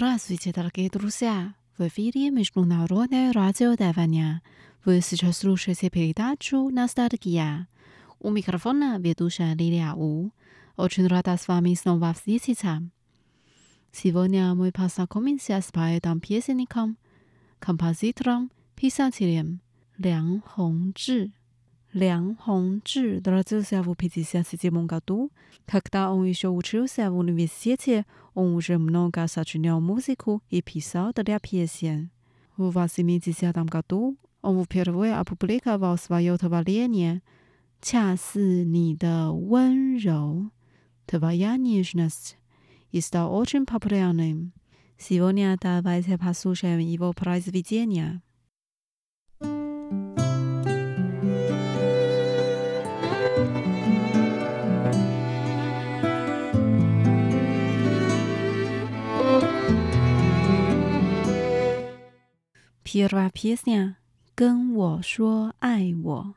раз видите, р а к и е друзья, в ф и л ь е международное радио давня, а вы сейчас слушаете передачу на с т а р г и я У микрофона в е д у щ а я Лилия У, о ч е р е д а я а с в а м и снова встает сам. Сегодня мы п о с л а к о м и н с и я с п а э т о м песником е композитром п и с а т е л е м Лян х о н ч ж и Лянг Хонджи родился в 1957 году. Когда он еще учился в университете, он уже много сочинял музыку и писал для песен. В 80 году он впервые опубликовал свое творение «Ча «Твоя нежность» и популярным. Сегодня давайте послушаем его произведение. Pierwa песня «跟我说爱我».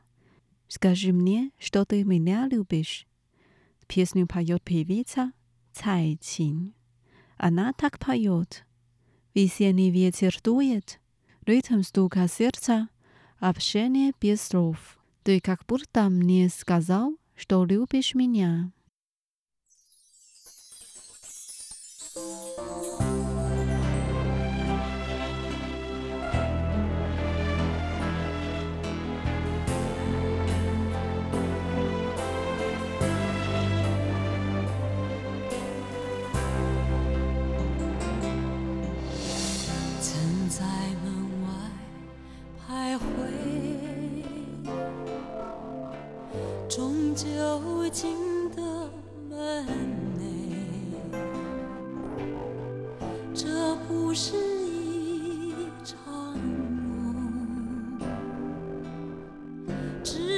Скажи мне, что ты меня любишь. Песню поет певица Цай Чин. Она так поет. Весенний ветер дует, ритм стука сердца, общение без слов. Ты как будто мне сказал, что любишь меня. Thank you.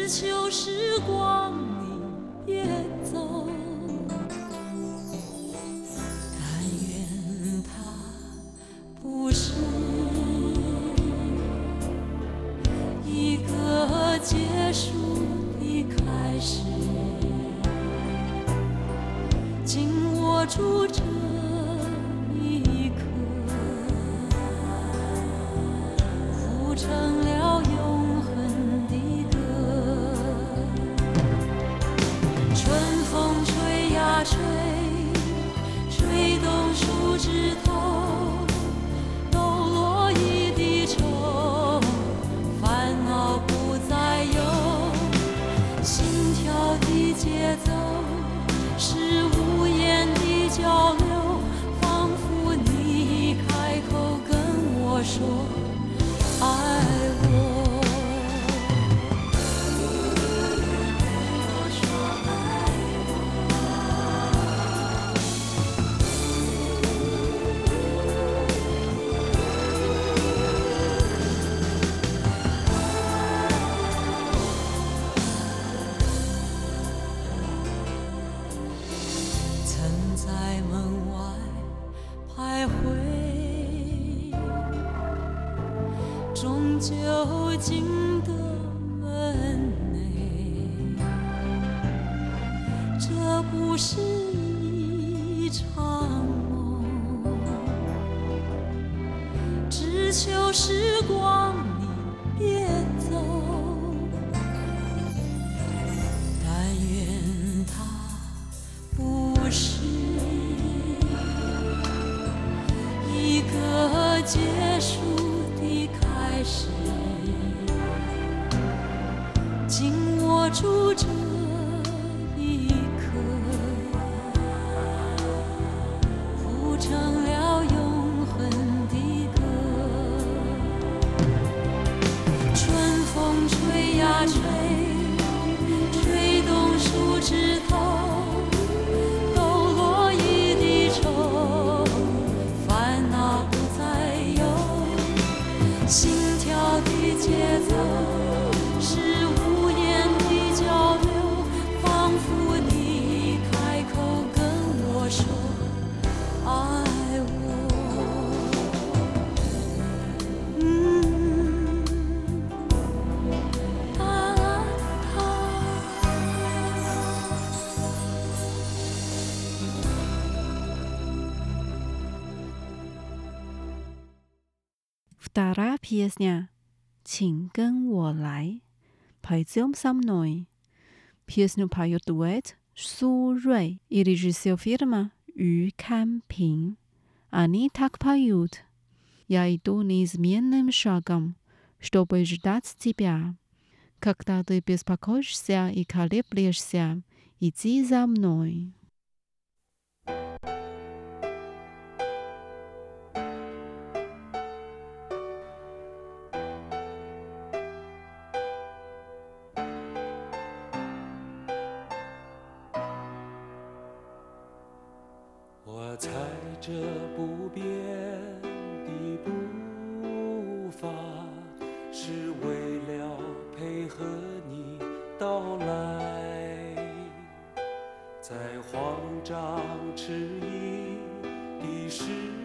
求时光，你别走。但愿他不是一个结束的开始，紧握住。这。进的门内，这不是一场梦，只求时光你别走，但愿他不是一个结。pieśnia 请跟我来，pojdziemy со мной. Песню поет дуэт Су Рэй и режиссер фильма Ю Кан Пин. Они так поют. Я иду неизменным шагом, чтобы ждать тебя. Когда ты беспокоишься и колеблешься, иди за мной. 到来，在慌张迟疑的时。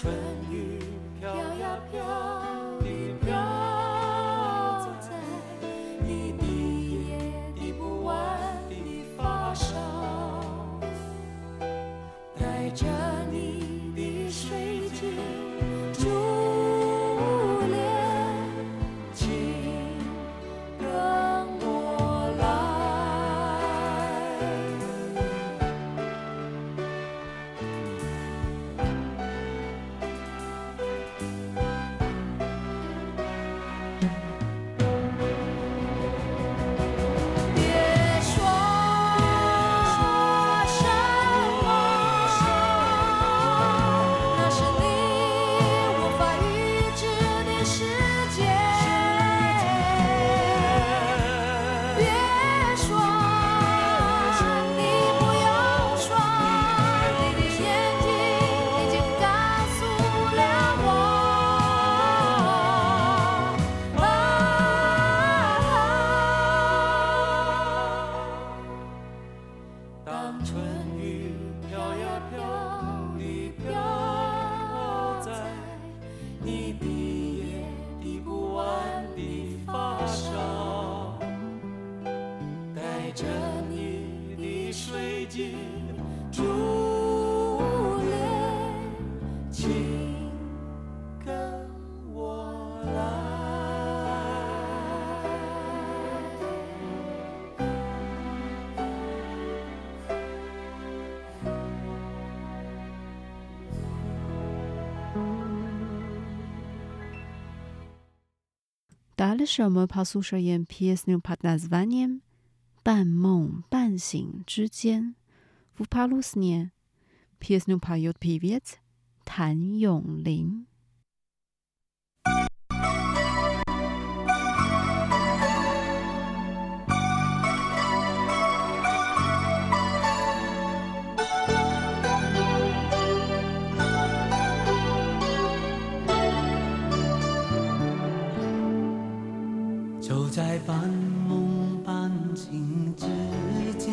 trust. 完了，是我们跑宿舍演《P.S. New Partners》晚年，半梦半醒之间，不怕路思念，《P.S. New Part》有皮皮茨，谭咏麟。半梦半醒之间，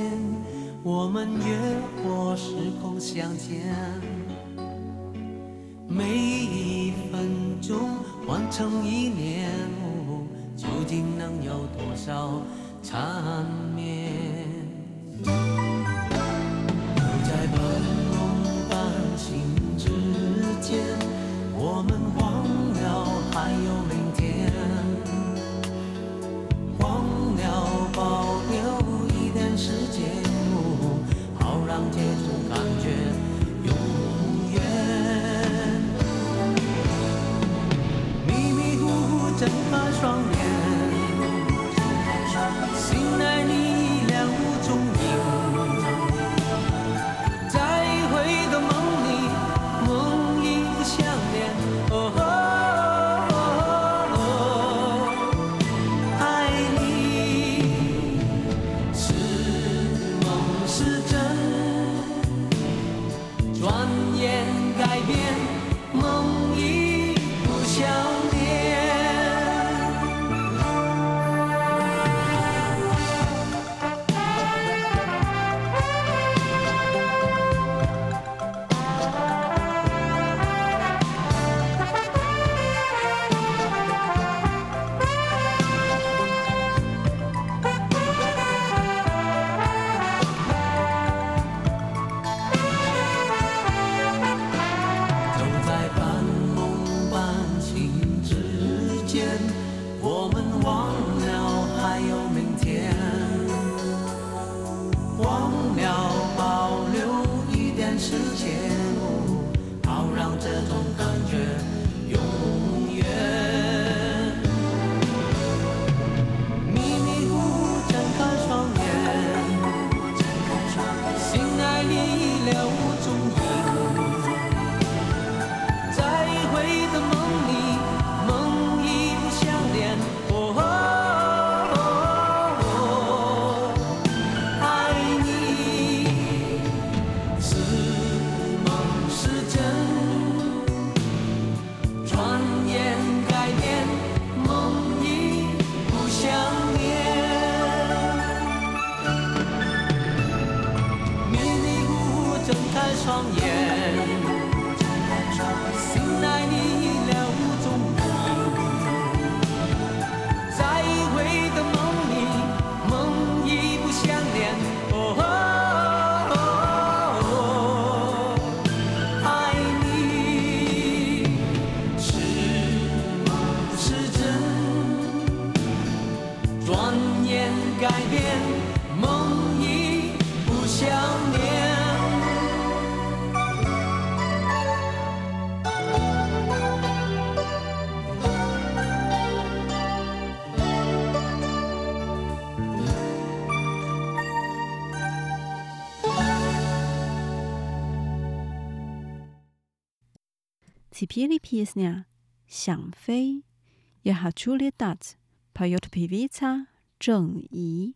我们越过时空相见。每一分钟换成一年，哦，究竟能有多少缠绵？西皮利皮斯呢，想飞，也还处理得，怕有皮皮差，正宜。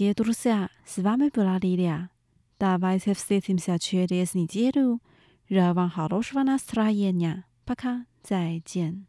Дорогие друзья, с вами была Лилия. Давайте встретимся через неделю. Желаю вам хорошего настроения. Пока, 再见。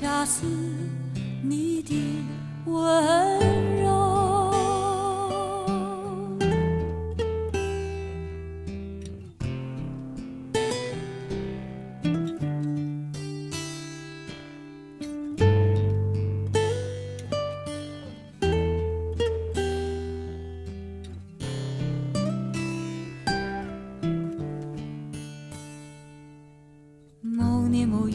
恰似你的温柔。某年某月。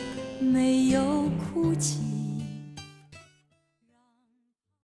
没有哭泣。